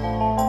Música